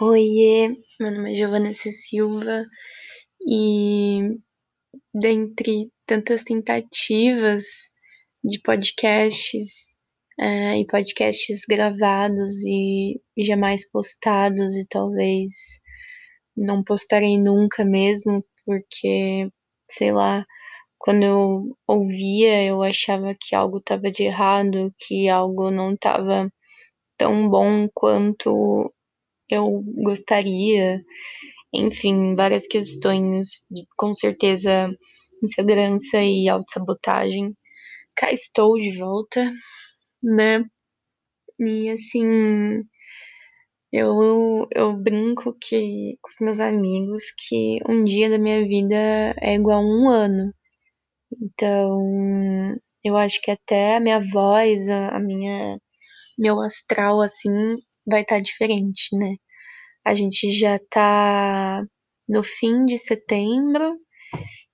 Oiê, meu nome é Giovana C. Silva e dentre tantas tentativas de podcasts é, e podcasts gravados e jamais postados e talvez não postarei nunca mesmo, porque, sei lá, quando eu ouvia eu achava que algo estava de errado, que algo não estava tão bom quanto eu gostaria, enfim, várias questões, com certeza, insegurança e autossabotagem. Cá estou de volta, né? E assim, eu, eu brinco que com os meus amigos que um dia da minha vida é igual a um ano. Então, eu acho que até a minha voz, a, minha meu astral assim vai estar tá diferente, né? A gente já tá no fim de setembro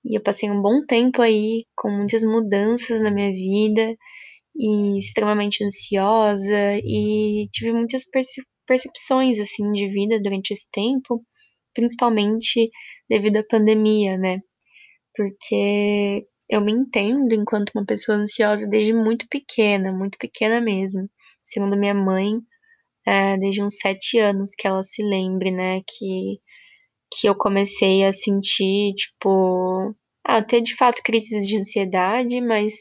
e eu passei um bom tempo aí com muitas mudanças na minha vida e extremamente ansiosa e tive muitas perce percepções assim de vida durante esse tempo, principalmente devido à pandemia, né? Porque eu me entendo enquanto uma pessoa ansiosa desde muito pequena, muito pequena mesmo. Segundo minha mãe, é, desde uns sete anos que ela se lembre, né? Que, que eu comecei a sentir, tipo, ah, ter de fato crises de ansiedade, mas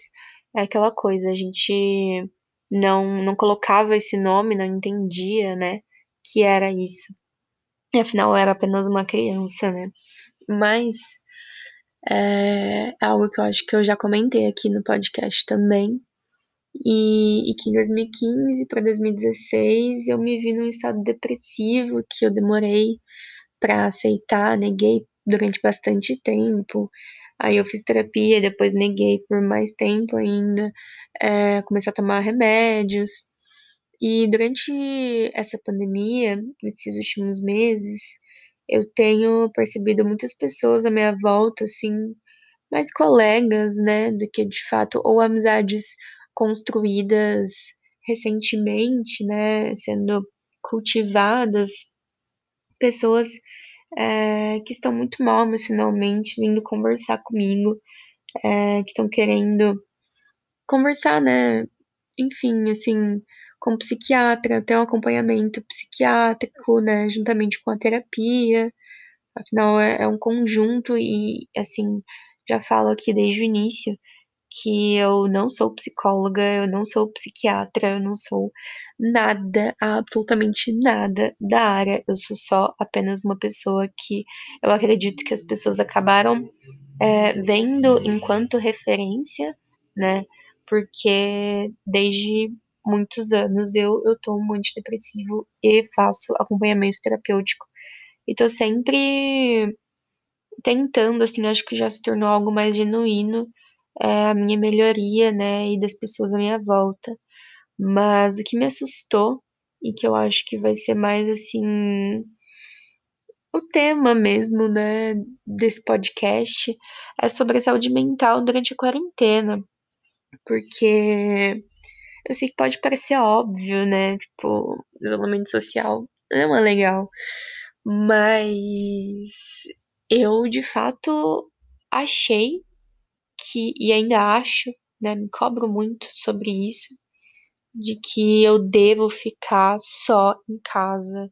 é aquela coisa, a gente não, não colocava esse nome, não entendia, né? Que era isso. E afinal, eu era apenas uma criança, né? Mas é algo que eu acho que eu já comentei aqui no podcast também, e, e que em 2015 para 2016 eu me vi num estado depressivo que eu demorei para aceitar, neguei durante bastante tempo. Aí eu fiz terapia, depois neguei por mais tempo ainda, é, comecei a tomar remédios. E durante essa pandemia, nesses últimos meses, eu tenho percebido muitas pessoas à minha volta, assim, mais colegas, né, do que de fato, ou amizades construídas recentemente, né, sendo cultivadas, pessoas é, que estão muito mal emocionalmente vindo conversar comigo, é, que estão querendo conversar, né, enfim, assim, com psiquiatra, ter um acompanhamento psiquiátrico, né, juntamente com a terapia, afinal é, é um conjunto e, assim, já falo aqui desde o início, que eu não sou psicóloga, eu não sou psiquiatra, eu não sou nada, absolutamente nada da área. Eu sou só apenas uma pessoa que eu acredito que as pessoas acabaram é, vendo enquanto referência, né? Porque desde muitos anos eu, eu tomo antidepressivo e faço acompanhamento terapêutico. E tô sempre tentando, assim, acho que já se tornou algo mais genuíno é, a minha melhoria, né, e das pessoas à minha volta. Mas o que me assustou e que eu acho que vai ser mais assim o tema mesmo, né, desse podcast é sobre a saúde mental durante a quarentena. Porque eu sei que pode parecer óbvio, né? Tipo, isolamento social não é legal. Mas eu de fato achei que, e ainda acho, né, me cobro muito sobre isso, de que eu devo ficar só em casa,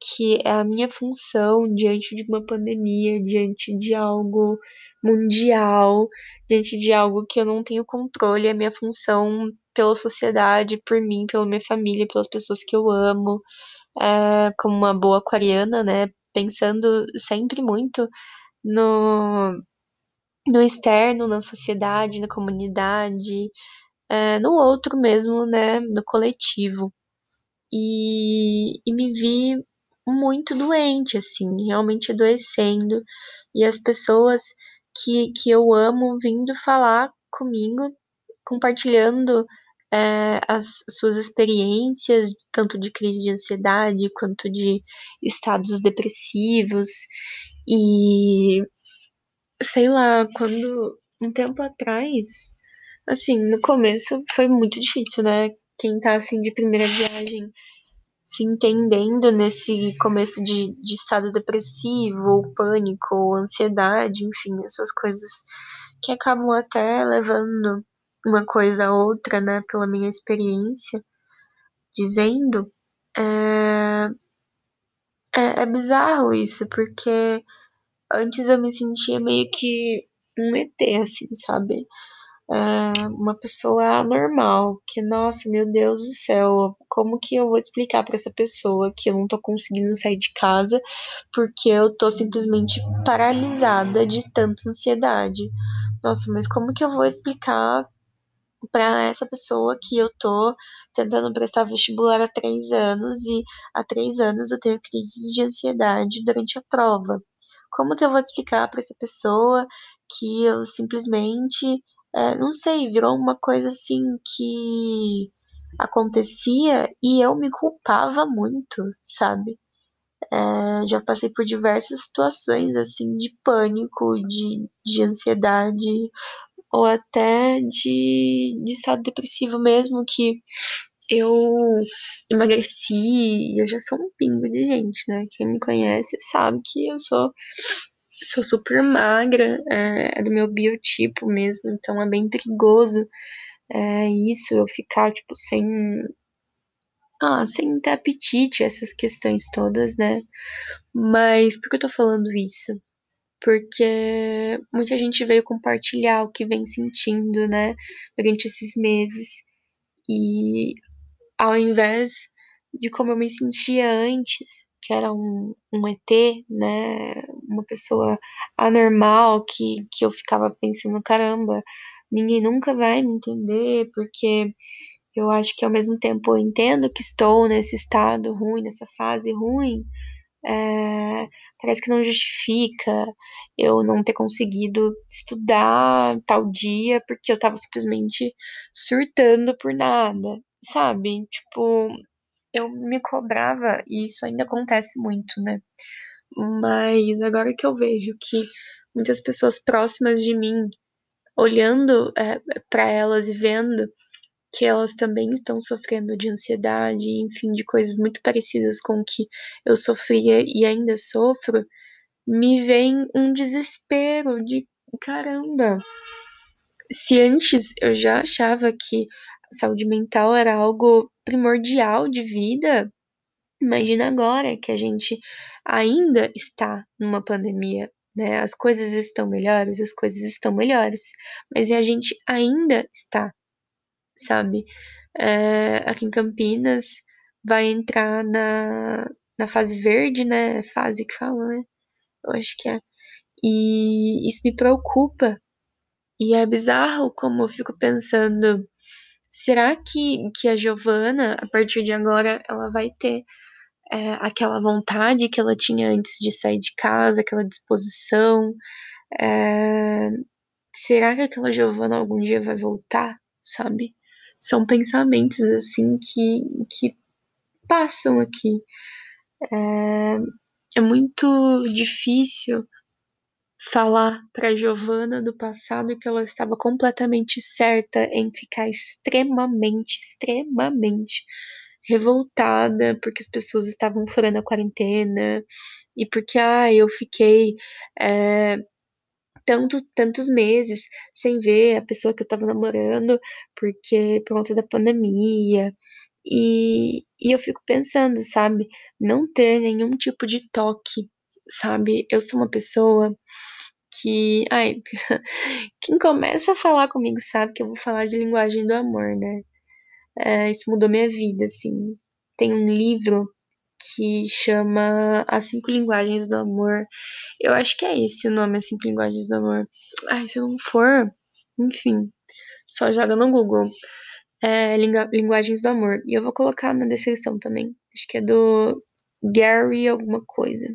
que é a minha função diante de uma pandemia, diante de algo mundial, diante de algo que eu não tenho controle, é a minha função pela sociedade, por mim, pela minha família, pelas pessoas que eu amo, é, como uma boa aquariana, né, pensando sempre muito no no externo, na sociedade, na comunidade, é, no outro mesmo, né, no coletivo. E, e me vi muito doente, assim, realmente adoecendo, e as pessoas que, que eu amo vindo falar comigo, compartilhando é, as suas experiências, tanto de crise de ansiedade quanto de estados depressivos, e sei lá, quando um tempo atrás, assim, no começo foi muito difícil, né? Quem tá assim de primeira viagem se entendendo nesse começo de, de estado depressivo, ou pânico, ou ansiedade, enfim, essas coisas que acabam até levando uma coisa a outra, né, pela minha experiência, dizendo, é, é, é bizarro isso, porque antes eu me sentia meio que um ET, assim, sabe? É uma pessoa normal, que, nossa, meu Deus do céu, como que eu vou explicar para essa pessoa que eu não tô conseguindo sair de casa porque eu tô simplesmente paralisada de tanta ansiedade? Nossa, mas como que eu vou explicar para essa pessoa que eu tô tentando prestar vestibular há três anos e há três anos eu tenho crises de ansiedade durante a prova? Como que eu vou explicar para essa pessoa que eu simplesmente é, não sei, virou uma coisa assim que acontecia e eu me culpava muito, sabe? É, já passei por diversas situações assim de pânico, de, de ansiedade ou até de, de estado depressivo mesmo que eu emagreci eu já sou um pingo de gente, né? Quem me conhece sabe que eu sou sou super magra, é, é, do meu biotipo mesmo, então é bem perigoso é, isso, eu ficar, tipo, sem. Ah, sem ter apetite, essas questões todas, né? Mas por que eu tô falando isso? Porque muita gente veio compartilhar o que vem sentindo, né, durante esses meses. E ao invés de como eu me sentia antes, que era um, um ET, né? Uma pessoa anormal que, que eu ficava pensando, caramba, ninguém nunca vai me entender, porque eu acho que ao mesmo tempo eu entendo que estou nesse estado ruim, nessa fase ruim, é, parece que não justifica eu não ter conseguido estudar tal dia porque eu tava simplesmente surtando por nada, sabe? Tipo, eu me cobrava, e isso ainda acontece muito, né? Mas agora que eu vejo que muitas pessoas próximas de mim, olhando é, para elas e vendo que elas também estão sofrendo de ansiedade, enfim, de coisas muito parecidas com o que eu sofria e ainda sofro, me vem um desespero de caramba. Se antes eu já achava que saúde mental era algo primordial de vida, imagina agora que a gente ainda está numa pandemia, né? As coisas estão melhores, as coisas estão melhores, mas a gente ainda está, sabe? É, aqui em Campinas vai entrar na, na fase verde, né? Fase que fala, né? Eu acho que é. E isso me preocupa. E é bizarro como eu fico pensando será que, que a Giovana, a partir de agora, ela vai ter é, aquela vontade que ela tinha antes de sair de casa, aquela disposição? É, será que aquela Giovana algum dia vai voltar, sabe? São pensamentos assim que, que passam aqui. É, é muito difícil falar para Giovanna do passado que ela estava completamente certa em ficar extremamente, extremamente revoltada porque as pessoas estavam furando a quarentena e porque ah, eu fiquei é, tanto, tantos meses sem ver a pessoa que eu estava namorando porque por conta da pandemia. E, e eu fico pensando, sabe, não ter nenhum tipo de toque, sabe? Eu sou uma pessoa que. Ai, quem começa a falar comigo sabe que eu vou falar de linguagem do amor, né? É, isso mudou minha vida, assim. Tem um livro que chama As Cinco Linguagens do Amor. Eu acho que é esse o nome, As Cinco Linguagens do Amor. Ai, se não for, enfim, só joga no Google. É, Linguagens do Amor. E eu vou colocar na descrição também. Acho que é do Gary alguma coisa.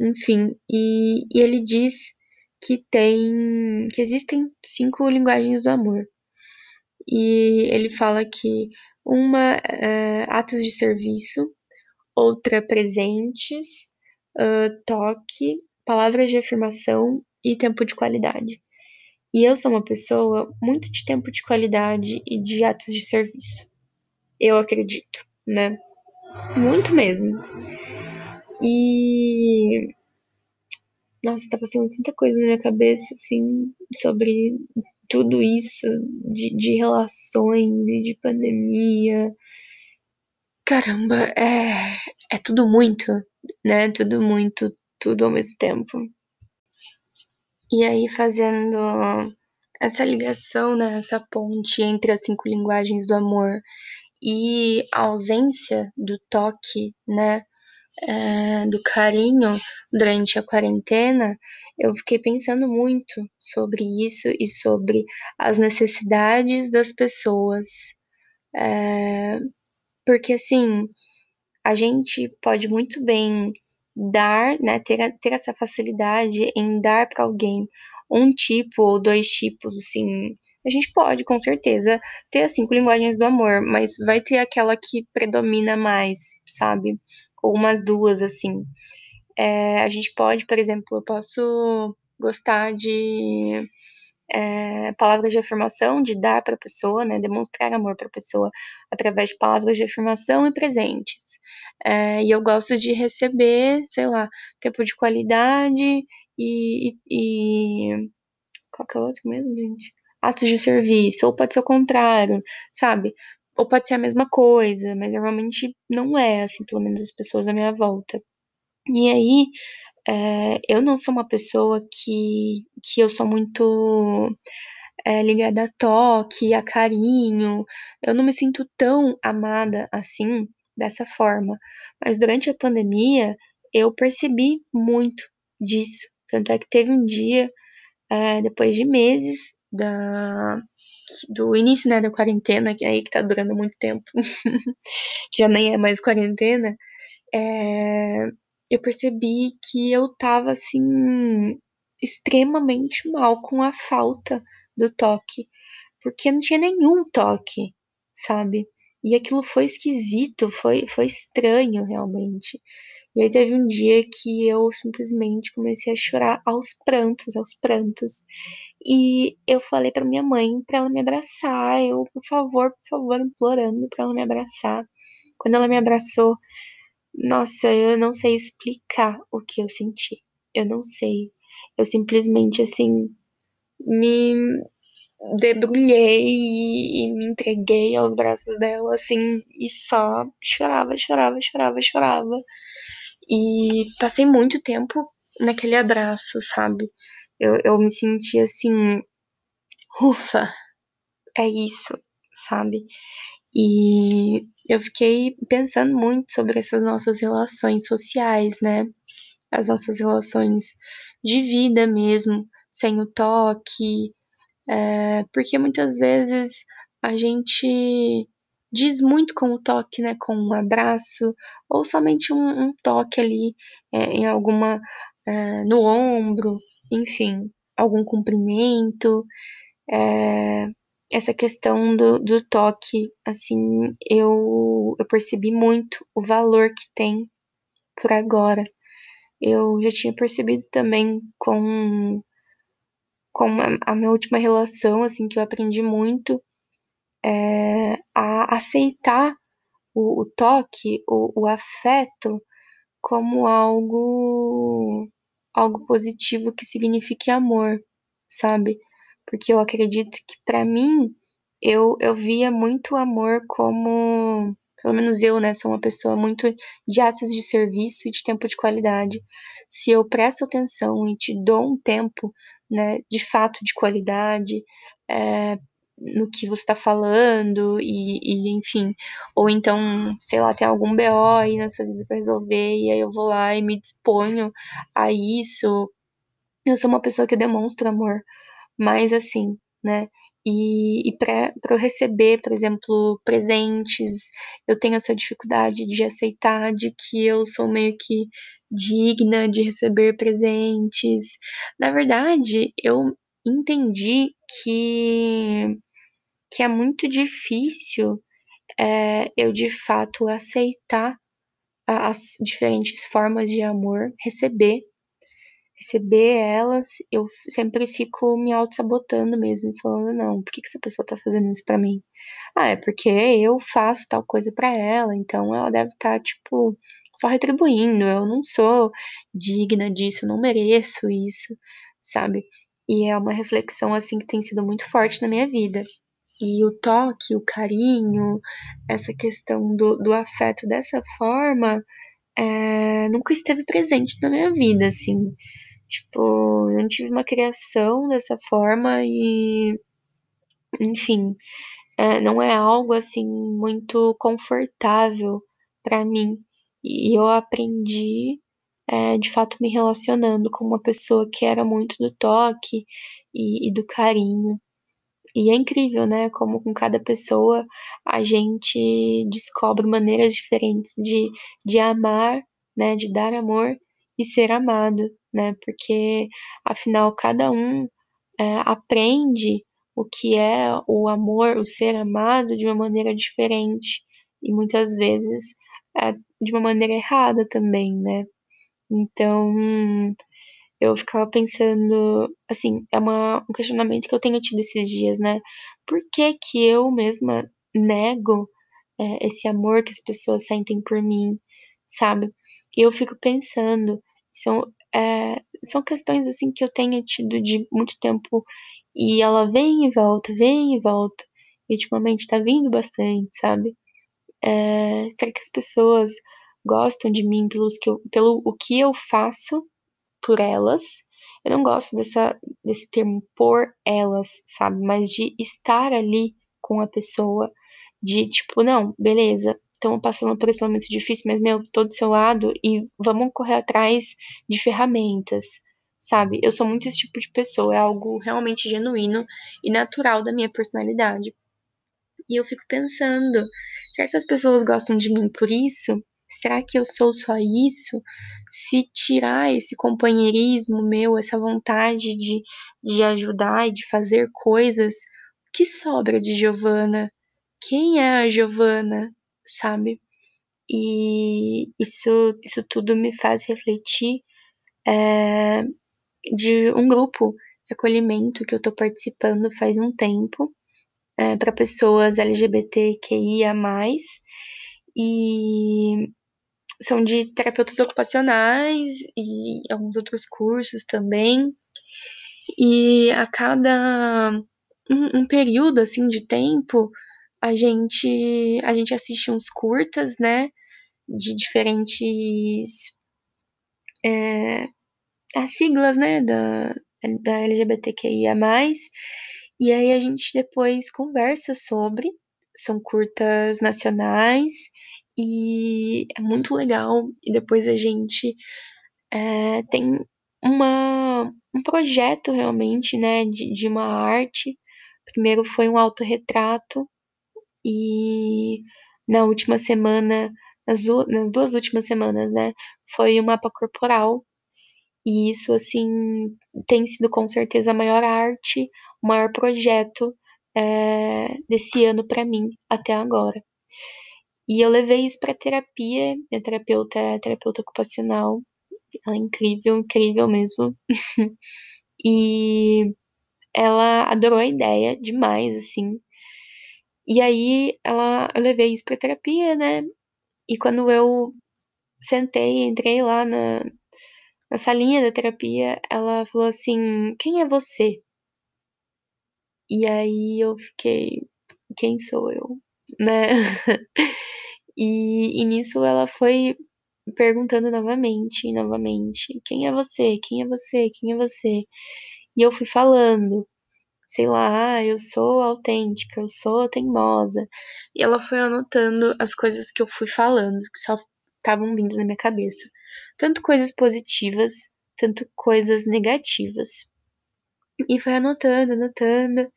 Enfim, e, e ele diz que tem que existem cinco linguagens do amor. E ele fala que uma é atos de serviço, outra presentes, uh, toque, palavras de afirmação e tempo de qualidade. E eu sou uma pessoa muito de tempo de qualidade e de atos de serviço. Eu acredito, né? Muito mesmo. E. Nossa, tá passando tanta coisa na minha cabeça, assim, sobre tudo isso de, de relações e de pandemia. Caramba, é, é tudo muito, né? Tudo muito, tudo ao mesmo tempo. E aí, fazendo essa ligação, né, essa ponte entre as cinco linguagens do amor e a ausência do toque, né, é, do carinho durante a quarentena, eu fiquei pensando muito sobre isso e sobre as necessidades das pessoas. É, porque, assim, a gente pode muito bem dar, né, ter, ter essa facilidade em dar para alguém um tipo ou dois tipos, assim. A gente pode, com certeza, ter as cinco linguagens do amor, mas vai ter aquela que predomina mais, sabe? Ou umas duas, assim. É, a gente pode, por exemplo, eu posso gostar de é, palavras de afirmação, de dar para a pessoa, né, demonstrar amor para a pessoa através de palavras de afirmação e presentes. É, e eu gosto de receber, sei lá, tempo de qualidade e, e, e qual que é o outro mesmo, gente? Atos de serviço, ou pode ser o contrário, sabe? Ou pode ser a mesma coisa, mas normalmente não é, assim, pelo menos as pessoas à minha volta. E aí, é, eu não sou uma pessoa que, que eu sou muito é, ligada a toque, a carinho. Eu não me sinto tão amada assim, dessa forma. Mas durante a pandemia, eu percebi muito disso. Tanto é que teve um dia, é, depois de meses da, do início né, da quarentena, que é aí que tá durando muito tempo, já nem é mais quarentena, é, eu percebi que eu tava assim extremamente mal com a falta do toque, porque não tinha nenhum toque, sabe? E aquilo foi esquisito, foi, foi estranho realmente. E aí teve um dia que eu simplesmente comecei a chorar aos prantos, aos prantos. E eu falei para minha mãe para ela me abraçar, eu, por favor, por favor, implorando para ela me abraçar. Quando ela me abraçou, nossa, eu não sei explicar o que eu senti. Eu não sei. Eu simplesmente, assim, me debrulhei e, me entreguei aos braços dela, assim, e só chorava, chorava, chorava, chorava. E passei muito tempo naquele abraço, sabe? Eu, eu me senti assim, ufa, é isso, sabe? E eu fiquei pensando muito sobre essas nossas relações sociais, né? As nossas relações de vida mesmo, sem o toque, é, porque muitas vezes a gente diz muito com o toque, né? Com um abraço, ou somente um, um toque ali é, em alguma. É, no ombro, enfim, algum cumprimento. É, essa questão do, do toque, assim, eu, eu percebi muito o valor que tem por agora. Eu já tinha percebido também com, com a, a minha última relação, assim, que eu aprendi muito é, a aceitar o, o toque, o, o afeto, como algo, algo positivo que signifique amor, sabe? Porque eu acredito que para mim eu, eu via muito amor como, pelo menos eu, né, sou uma pessoa muito de atos de serviço e de tempo de qualidade. Se eu presto atenção e te dou um tempo, né, de fato de qualidade, é, no que você está falando e, e, enfim, ou então, sei lá, tem algum BO aí na sua vida para resolver e aí eu vou lá e me disponho a isso. Eu sou uma pessoa que demonstra amor mas assim, né? E, e para eu receber, por exemplo, presentes, eu tenho essa dificuldade de aceitar de que eu sou meio que digna de receber presentes. Na verdade, eu entendi que, que é muito difícil é, eu de fato aceitar as diferentes formas de amor, receber receber elas, eu sempre fico me auto-sabotando mesmo, falando, não, por que, que essa pessoa tá fazendo isso pra mim? Ah, é porque eu faço tal coisa pra ela, então ela deve estar, tá, tipo, só retribuindo, eu não sou digna disso, eu não mereço isso, sabe? E é uma reflexão, assim, que tem sido muito forte na minha vida. E o toque, o carinho, essa questão do, do afeto dessa forma, é, nunca esteve presente na minha vida, assim. Tipo, eu não tive uma criação dessa forma e, enfim, é, não é algo assim muito confortável para mim. E eu aprendi, é, de fato, me relacionando com uma pessoa que era muito do toque e, e do carinho. E é incrível, né? Como com cada pessoa a gente descobre maneiras diferentes de, de amar, né? De dar amor e ser amado, né? Porque afinal cada um é, aprende o que é o amor, o ser amado de uma maneira diferente e muitas vezes é, de uma maneira errada também, né? Então eu ficava pensando, assim, é uma, um questionamento que eu tenho tido esses dias, né? Por que que eu mesma nego é, esse amor que as pessoas sentem por mim, sabe? E eu fico pensando, são, é, são questões, assim, que eu tenho tido de muito tempo e ela vem e volta, vem e volta. E ultimamente tá vindo bastante, sabe? É, será que as pessoas gostam de mim pelos que eu, pelo o que eu faço por elas. Eu não gosto dessa, desse termo por elas, sabe? Mas de estar ali com a pessoa, de tipo, não, beleza, estamos passando por esse momento difícil, mas meu, tô do seu lado e vamos correr atrás de ferramentas, sabe? Eu sou muito esse tipo de pessoa, é algo realmente genuíno e natural da minha personalidade. E eu fico pensando, será que as pessoas gostam de mim por isso? Será que eu sou só isso? Se tirar esse companheirismo meu, essa vontade de, de ajudar e de fazer coisas, o que sobra de Giovana? Quem é a Giovana, sabe? E isso, isso tudo me faz refletir é, de um grupo de acolhimento que eu tô participando faz um tempo é, para pessoas LGBTQIA. E são de terapeutas ocupacionais e alguns outros cursos também. E a cada um, um, período assim de tempo, a gente a gente assiste uns curtas, né, de diferentes é, as siglas, né, da, da LGBTQIA+, e aí a gente depois conversa sobre, são curtas nacionais, e é muito legal. E depois a gente é, tem uma, um projeto realmente, né, de, de uma arte. Primeiro foi um autorretrato e na última semana, nas, nas duas últimas semanas, né, foi um mapa corporal. E isso, assim, tem sido com certeza a maior arte, o maior projeto é, desse ano para mim até agora. E eu levei isso para terapia. Minha terapeuta é terapeuta ocupacional. Ela é incrível, incrível mesmo. e ela adorou a ideia demais, assim. E aí ela, eu levei isso para terapia, né? E quando eu sentei, entrei lá na, na salinha da terapia, ela falou assim: Quem é você? E aí eu fiquei: Quem sou eu? Né? E, e nisso ela foi perguntando novamente, novamente: quem é você? Quem é você? Quem é você? E eu fui falando, sei lá, ah, eu sou autêntica, eu sou teimosa. E ela foi anotando as coisas que eu fui falando, que só estavam vindo na minha cabeça. Tanto coisas positivas, tanto coisas negativas. E foi anotando, anotando.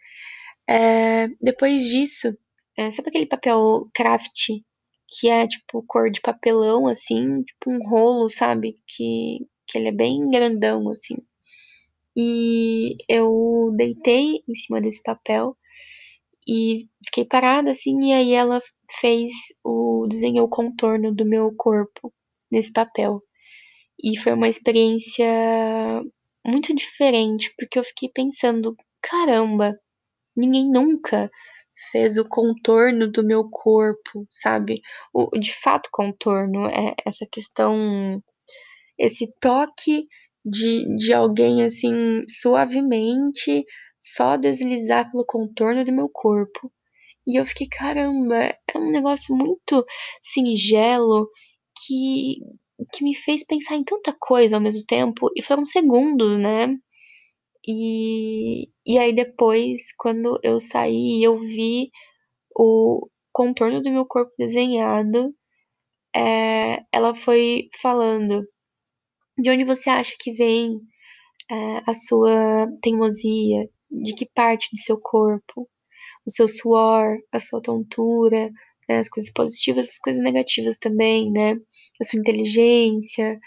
É, depois disso, é, sabe aquele papel craft que é tipo cor de papelão, assim, tipo um rolo, sabe? Que, que ele é bem grandão, assim. E eu deitei em cima desse papel e fiquei parada assim, e aí ela fez o. desenhou o contorno do meu corpo nesse papel. E foi uma experiência muito diferente, porque eu fiquei pensando, caramba, ninguém nunca fez o contorno do meu corpo, sabe? O de fato contorno é essa questão esse toque de, de alguém assim suavemente só deslizar pelo contorno do meu corpo. E eu fiquei, caramba, é um negócio muito singelo que, que me fez pensar em tanta coisa ao mesmo tempo. E foram segundos, né? E, e aí depois, quando eu saí e eu vi o contorno do meu corpo desenhado, é, ela foi falando de onde você acha que vem é, a sua teimosia, de que parte do seu corpo, o seu suor, a sua tontura, né, as coisas positivas, as coisas negativas também, né, a sua inteligência,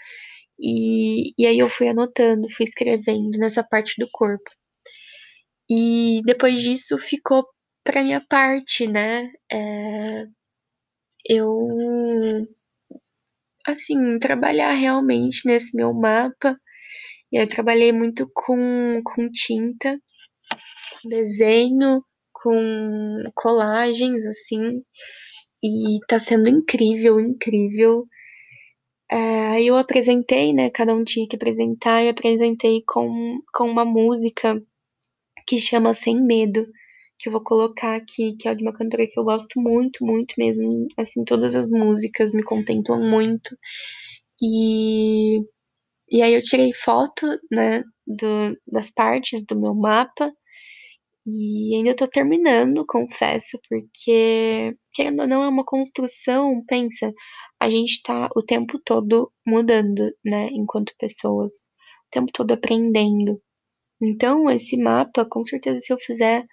e, e aí eu fui anotando, fui escrevendo nessa parte do corpo. E depois disso ficou pra minha parte, né? É, eu, assim, trabalhar realmente nesse meu mapa. E eu trabalhei muito com, com tinta, desenho, com colagens, assim. E tá sendo incrível, incrível. Aí eu apresentei, né? Cada um tinha que apresentar e apresentei com, com uma música que chama Sem Medo, que eu vou colocar aqui, que é de uma cantora que eu gosto muito, muito mesmo. Assim, todas as músicas me contemplam muito. E, e aí eu tirei foto, né, do, das partes do meu mapa. E ainda tô terminando, confesso, porque, querendo ou não, é uma construção, pensa, a gente tá o tempo todo mudando, né, enquanto pessoas, o tempo todo aprendendo. Então, esse mapa, com certeza, se eu fizer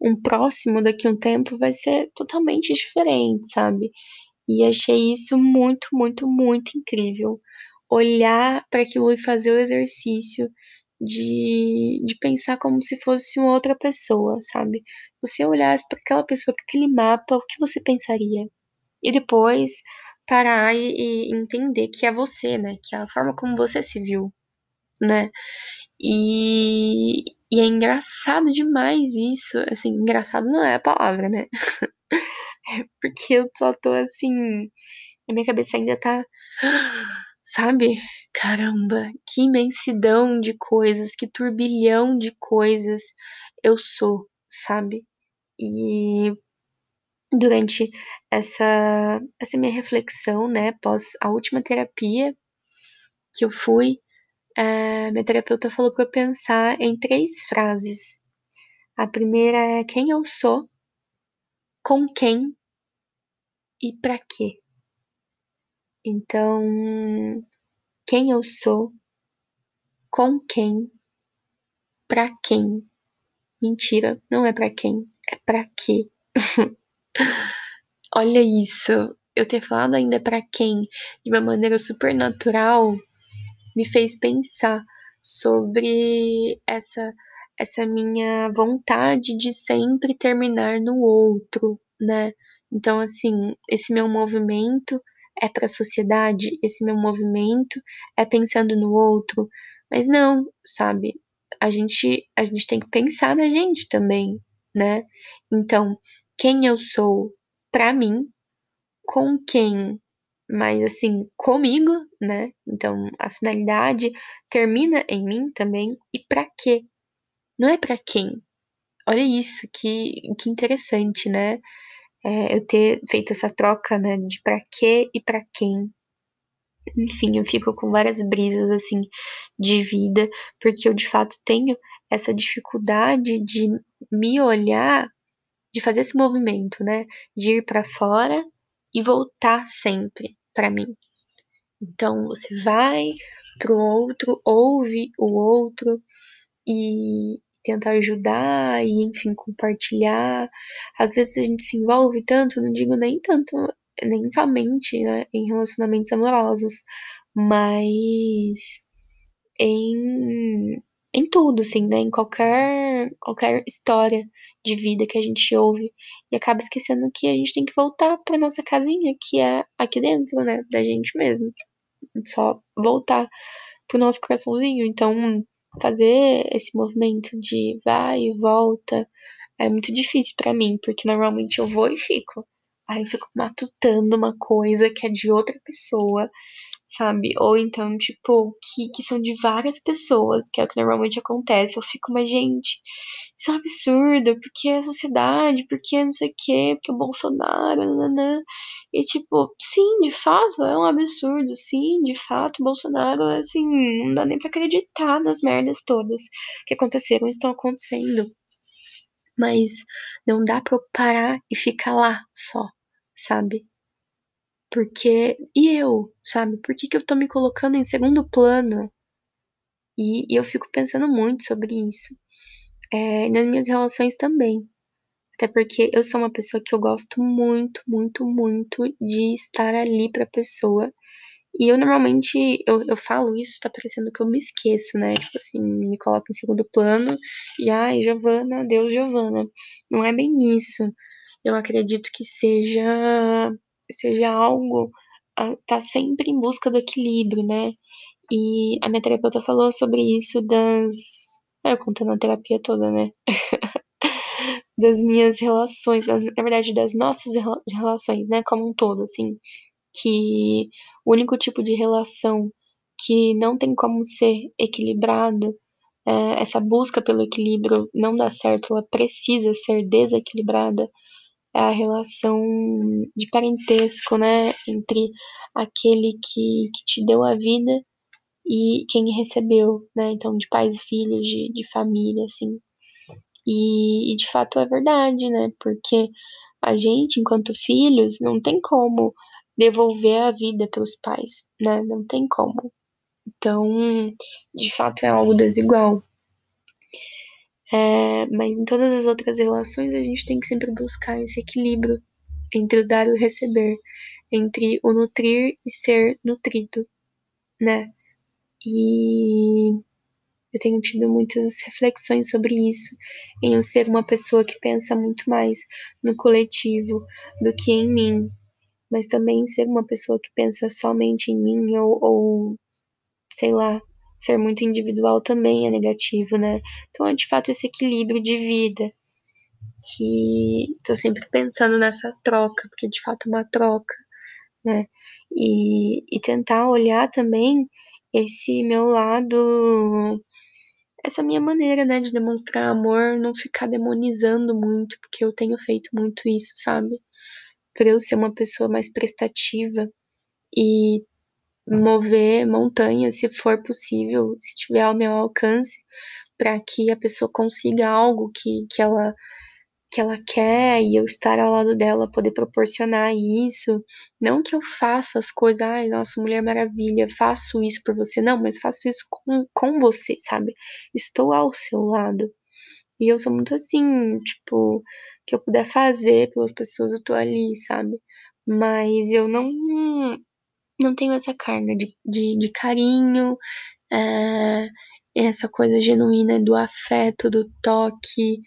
um próximo daqui a um tempo, vai ser totalmente diferente, sabe? E achei isso muito, muito, muito incrível. Olhar para aquilo e fazer o exercício de, de pensar como se fosse uma outra pessoa, sabe? Você olhasse para aquela pessoa, para aquele mapa, o que você pensaria? E depois parar e, e, entender que é você, né? Que é a forma como você se viu, né? E, e é engraçado demais isso. Assim, engraçado não é a palavra, né? porque eu só tô assim. A minha cabeça ainda tá. Sabe? Caramba, que imensidão de coisas, que turbilhão de coisas eu sou, sabe? E durante essa, essa minha reflexão, né, após a última terapia que eu fui, é, minha terapeuta falou para eu pensar em três frases. A primeira é quem eu sou, com quem e para quê. Então, quem eu sou, com quem, para quem. Mentira, não é para quem, é para quê. Olha isso, eu ter falado ainda para quem de uma maneira super natural me fez pensar sobre essa essa minha vontade de sempre terminar no outro, né? Então assim, esse meu movimento é para a sociedade, esse meu movimento é pensando no outro, mas não, sabe? A gente a gente tem que pensar na gente também, né? Então, quem eu sou para mim, com quem, mas assim, comigo, né? Então, a finalidade termina em mim também e para quê? Não é para quem. Olha isso, que, que interessante, né? É, eu ter feito essa troca, né, de para quê e para quem. Enfim, eu fico com várias brisas assim de vida, porque eu de fato tenho essa dificuldade de me olhar de fazer esse movimento, né? De ir para fora e voltar sempre para mim. Então você vai pro outro, ouve o outro e tenta ajudar e enfim compartilhar. Às vezes a gente se envolve tanto, não digo nem tanto, nem somente né, em relacionamentos amorosos, mas em em tudo, assim, né? Em qualquer, qualquer história de vida que a gente ouve e acaba esquecendo que a gente tem que voltar para nossa casinha, que é aqui dentro, né? Da gente mesmo. só voltar pro nosso coraçãozinho. Então, fazer esse movimento de vai e volta é muito difícil para mim, porque normalmente eu vou e fico. Aí eu fico matutando uma coisa que é de outra pessoa, sabe? Ou então, tipo, que, que são de várias pessoas, que é o que normalmente acontece. Eu fico, mas gente, isso é um absurdo, porque a sociedade, porque não sei o quê, porque o Bolsonaro, nananã. E tipo, sim, de fato, é um absurdo, sim, de fato, Bolsonaro, assim, não dá nem pra acreditar nas merdas todas que aconteceram e estão acontecendo. Mas não dá pra eu parar e ficar lá só, sabe? Porque. E eu, sabe? Por que, que eu tô me colocando em segundo plano? E, e eu fico pensando muito sobre isso. É, nas minhas relações também. Até porque eu sou uma pessoa que eu gosto muito, muito, muito de estar ali pra pessoa. E eu normalmente, eu, eu falo isso, tá parecendo que eu me esqueço, né? Tipo assim, me coloco em segundo plano e ai, Giovana, Deus, Giovana. Não é bem isso. Eu acredito que seja seja algo tá sempre em busca do equilíbrio, né? E a minha terapeuta falou sobre isso das. Ah, eu contando a terapia toda, né? das minhas relações, das, na verdade, das nossas relações, né? Como um todo, assim. Que o único tipo de relação que não tem como ser equilibrado, é, essa busca pelo equilíbrio não dá certo, ela precisa ser desequilibrada é a relação de parentesco, né, entre aquele que, que te deu a vida e quem recebeu, né, então de pais e filhos, de, de família, assim. E, e de fato é verdade, né, porque a gente, enquanto filhos, não tem como devolver a vida para os pais, né, não tem como. Então, de fato é algo desigual. É, mas em todas as outras relações a gente tem que sempre buscar esse equilíbrio entre o dar e o receber, entre o nutrir e ser nutrido, né? E eu tenho tido muitas reflexões sobre isso, em eu ser uma pessoa que pensa muito mais no coletivo do que em mim, mas também ser uma pessoa que pensa somente em mim ou, ou sei lá, ser muito individual também é negativo, né? Então é de fato esse equilíbrio de vida que tô sempre pensando nessa troca, porque de fato é uma troca, né? E, e tentar olhar também esse meu lado, essa minha maneira, né, de demonstrar amor, não ficar demonizando muito, porque eu tenho feito muito isso, sabe? Pra eu ser uma pessoa mais prestativa e mover montanhas se for possível, se tiver ao meu alcance, para que a pessoa consiga algo que, que ela que ela quer e eu estar ao lado dela poder proporcionar isso. Não que eu faça as coisas, ai, nossa, Mulher Maravilha, faço isso por você. Não, mas faço isso com, com você, sabe? Estou ao seu lado. E eu sou muito assim, tipo, que eu puder fazer pelas pessoas, eu tô ali, sabe? Mas eu não não tenho essa carga de, de, de carinho, é, essa coisa genuína do afeto, do toque,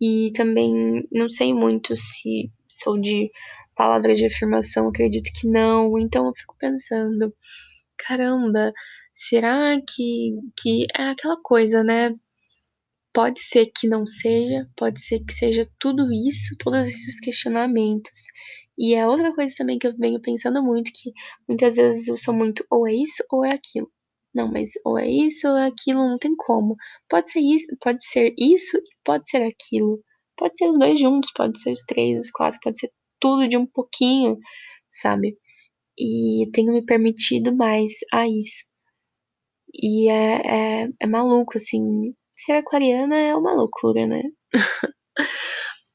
e também não sei muito se sou de palavras de afirmação, acredito que não, então eu fico pensando, caramba, será que, que é aquela coisa, né? Pode ser que não seja, pode ser que seja tudo isso, todos esses questionamentos. E é outra coisa também que eu venho pensando muito, que muitas vezes eu sou muito ou é isso ou é aquilo. Não, mas ou é isso ou é aquilo, não tem como. Pode ser isso, pode ser isso e pode ser aquilo. Pode ser os dois juntos, pode ser os três, os quatro, pode ser tudo de um pouquinho, sabe? E tenho me permitido mais a isso. E é, é, é maluco, assim. Ser aquariana é uma loucura, né?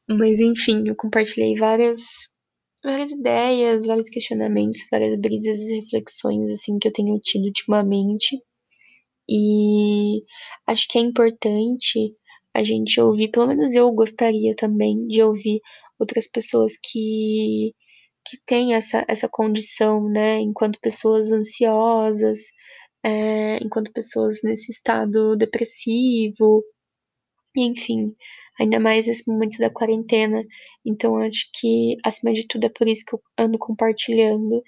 Mas enfim, eu compartilhei várias várias ideias, vários questionamentos, várias brisas e reflexões assim que eu tenho tido ultimamente. E acho que é importante a gente ouvir, pelo menos eu gostaria também de ouvir outras pessoas que que têm essa, essa condição, né, enquanto pessoas ansiosas, é, enquanto pessoas nesse estado depressivo, enfim, ainda mais nesse momento da quarentena. Então, acho que, acima de tudo, é por isso que eu ando compartilhando.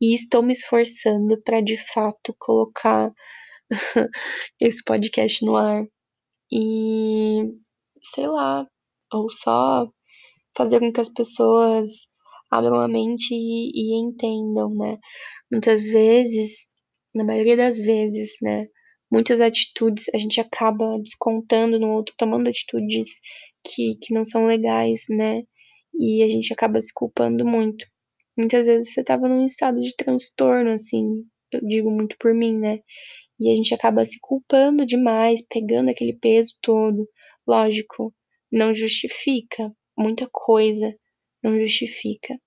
e estou me esforçando para de fato colocar esse podcast no ar e sei lá, ou só fazer com que as pessoas abram a mente e, e entendam, né? Muitas vezes, na maioria das vezes, né? Muitas atitudes a gente acaba descontando no outro, tomando atitudes que, que não são legais, né? E a gente acaba se culpando muito. Muitas vezes você tava num estado de transtorno, assim, eu digo muito por mim, né? E a gente acaba se culpando demais, pegando aquele peso todo. Lógico, não justifica muita coisa, não justifica,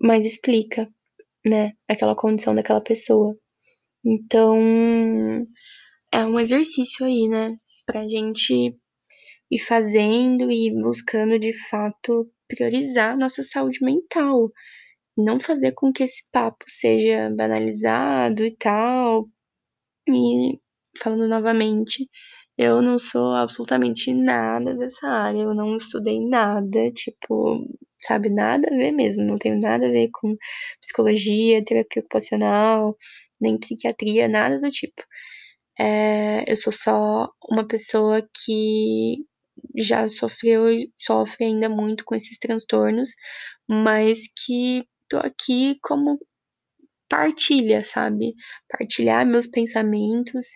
mas explica, né, aquela condição daquela pessoa. Então, é um exercício aí, né, pra gente ir fazendo e buscando de fato priorizar nossa saúde mental. Não fazer com que esse papo seja banalizado e tal. E falando novamente, eu não sou absolutamente nada dessa área, eu não estudei nada, tipo, sabe, nada a ver mesmo, não tenho nada a ver com psicologia, terapia ocupacional, nem psiquiatria, nada do tipo. É, eu sou só uma pessoa que já sofreu e sofre ainda muito com esses transtornos, mas que tô aqui como partilha, sabe? Partilhar meus pensamentos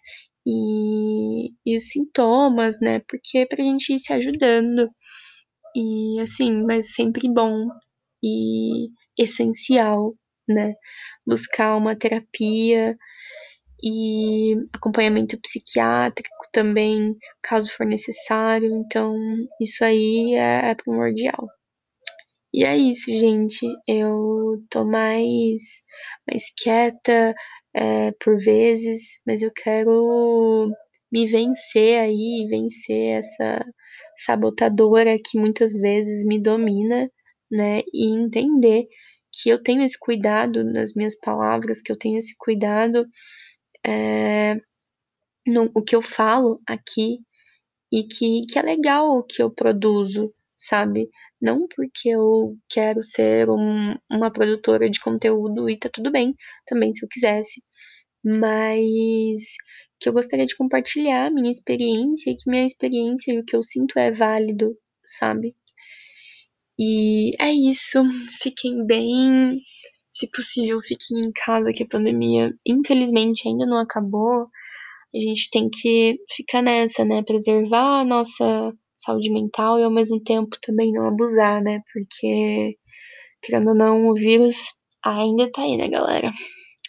e, e os sintomas, né? Porque é pra gente ir se ajudando. E assim, mas sempre bom e essencial, né? Buscar uma terapia e acompanhamento psiquiátrico também, caso for necessário. Então, isso aí é, é primordial. E é isso, gente. Eu tô mais, mais quieta é, por vezes, mas eu quero me vencer aí, vencer essa sabotadora que muitas vezes me domina, né? E entender que eu tenho esse cuidado nas minhas palavras, que eu tenho esse cuidado é, no o que eu falo aqui e que, que é legal o que eu produzo, sabe? Não porque eu quero ser um, uma produtora de conteúdo e tá tudo bem também se eu quisesse, mas que eu gostaria de compartilhar a minha experiência e que minha experiência e o que eu sinto é válido, sabe? E é isso. Fiquem bem. Se possível, fiquem em casa, que a pandemia, infelizmente, ainda não acabou. A gente tem que ficar nessa, né? Preservar a nossa saúde mental e ao mesmo tempo também não abusar, né? Porque, querendo ou não, o vírus ainda tá aí, né, galera?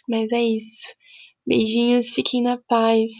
Mas é isso. Beijinhos, fiquem na paz.